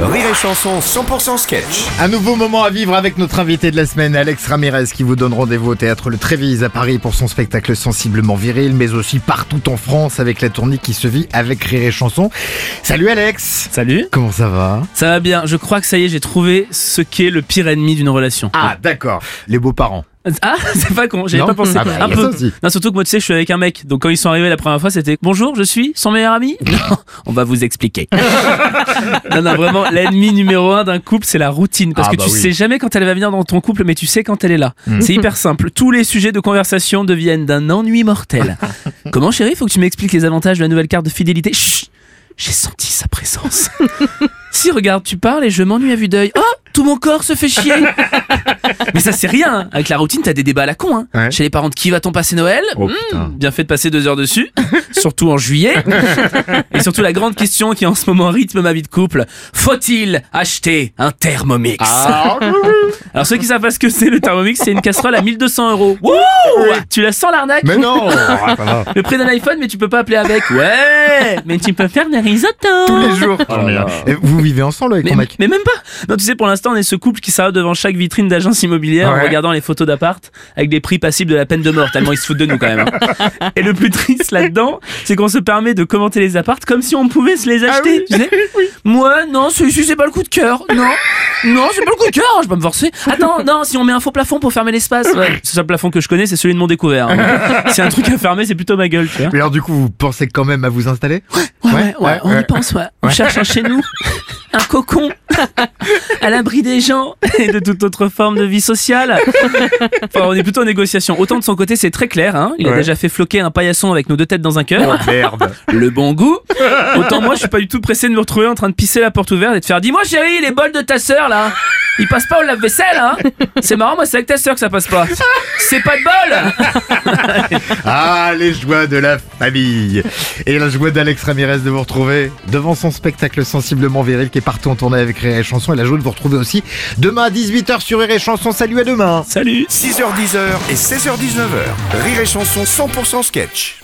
Rire et Chanson 100% sketch. Un nouveau moment à vivre avec notre invité de la semaine, Alex Ramirez, qui vous donne rendez-vous au théâtre Le Trévise à Paris pour son spectacle sensiblement viril, mais aussi partout en France avec la tournée qui se vit avec Rire et Chanson. Salut Alex Salut Comment ça va? Ça va bien, je crois que ça y est, j'ai trouvé ce qu'est le pire ennemi d'une relation. Ah d'accord, les beaux-parents. Ah, c'est pas con, j'avais pas pensé. Ah bah, un peu. Non, surtout que moi, tu sais, je suis avec un mec. Donc quand ils sont arrivés la première fois, c'était Bonjour, je suis son meilleur ami? Non, on va vous expliquer. non, non, vraiment, l'ennemi numéro un d'un couple, c'est la routine. Parce Ah que bah tu oui. sais jamais quand elle va venir dans ton couple, mais tu sais quand elle est là. Hmm. C'est hyper simple. Tous les sujets de conversation deviennent d'un ennui mortel. Comment, chérie, faut que tu m'expliques les avantages de la nouvelle carte de fidélité? Chut J'ai senti sa présence. si, regarde, tu parles et je m'ennuie à vue d'œil. Oh tout mon corps se fait chier. Mais ça c'est rien. hein. Avec la routine, t'as des débats à la con. Hein. Ouais. Chez les parents de qui va-t-on passer Noël Oh, Hmm. Bien fait de passer deux heures dessus, surtout en juillet. Et surtout la grande question qui en ce moment rythme ma vie de couple faut-il acheter un Thermomix? Ah, Alors ceux qui savent pas ce que c'est le Thermomix, c'est une casserole à 1200 euros. Wouh Tu la sens l'arnaque mais non Ah. Le prix d'un iPhone, mais tu peux pas appeler avec. Ouais, mais tu peux faire des risottos Tous les jours Oh là là. Et Vous vivez ensemble avec Mais, ton mec mais même pas Non, tu sais, pour l'instant, on est ce couple qui s'arrête devant chaque vitrine d'agence immobilière en regardant les photos d'appart avec des prix passibles de la peine de mort, tellement ils se foutent de nous quand même. hein. Et le plus triste là-dedans, c'est qu'on se permet de commenter les appartes comme si on pouvait se les acheter. tu sais Moi, non, celui-ci, c'est pas le coup de cœur. Non, non, c'est pas le coup de cœur, je vais pas me forcer. Attends, non, si on met un faux plafond pour fermer l'espace. Ouais, le seul plafond que je connais, c'est celui de mon découvert. hein. Si un truc à fermer, c'est plutôt ma gueule, tu vois. Mais alors du coup, vous pensez quand même à vous installer? Ouais, ouais, ouais, on y pense, ouais. On cherche un chez nous, un cocon, à l'abri des gens et de toute autre forme de vie sociale. Enfin, on est plutôt en négociation. Autant de son côté, c'est très clair, hein. Il a déjà fait floquer un paillasson avec nos deux têtes dans un cœur. Oh merde Le bon goût. Autant moi, je suis pas du tout pressé de me retrouver en train de pisser la porte ouverte et de faire Dis-moi, chérie, les bols de ta sœur, là, ils passent pas au lave-vaisselle, hein C'est marrant, moi, c'est avec ta sœur que ça passe pas. C'est pas de bol Ah, les joies de la famille Et la joie d'Alex Ramirez de vous retrouver devant son spectacle sensiblement viril qui est partout en tournée avec Rire et Chanson. Et la joie de vous retrouver aussi demain à 18h sur Rire et Chanson. Salut à demain Salut 6h10 et 16h19h. Rire et Chanson 100% sketch.